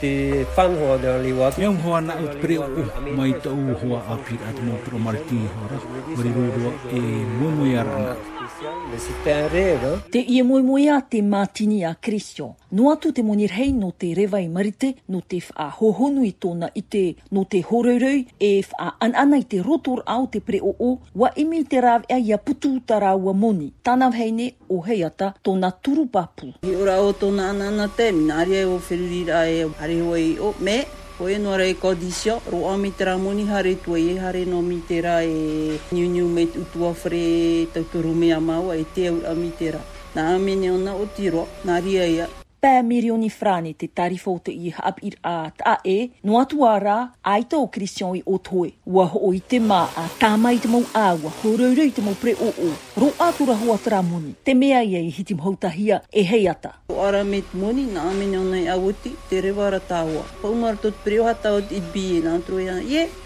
Te whanhoa o te rangi wā. Te au hoa na ut pre o o. Mai ta u hoa a pir at mo pro mar ti hoa ra. Wari ro ro e mo mo ya ra na. Me si te re ra. Te i e mo mo ya te ma tini a Christian. No atu te monir hei no te rewa i marite no te wha ho ho nui to na i te no te ho rau rau e wha an ana i te rotor au te pre o o wa imi te ra a ia putu ta ra ua moni. Tana hei ne. o Heiata tona turupapu. He ora o tona ana ana te minari ai o Wheruri ra e hare hoa i o, me, ko e noa ra e Codicea, roa me te ra moni hare tua i e hare noa mi te ra e Niuniu me te utu a Where e tautoru me a maua e te aura mi te ra. Na a mene ona o Tiroa, na ria ia. Pā Mirioni Frane te tariwha o te i Hab ir a ta e, no atu wā rā, aita o Christian i ot hoe, ua ho o i te mā a Tama i te mou ā ua ho rourou i te mou pre o o, ro a to raho a tra moni, te mea ia i hitim hou ta hia, e hei ata. Ho ara met moni, na amene ona i awoti, te rewa ra ta wa, ho ngara tot pre o ha ta ot i bi e na troia, ie.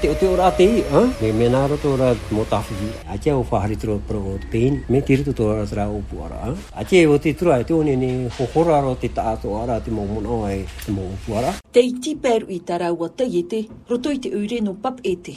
Te ote o ra te i, a? Me me na roto ra mo tawhiwhi, a kia o whahari tura o pro o te pein, me te ruto to ra tera opu ara, a? A kia o te tura e te one ne ho hora ro te ta to ara te mo mona o e te mo opu ara. Te i ti per i ta ra wa tei e te, roto i te ure no pap e te.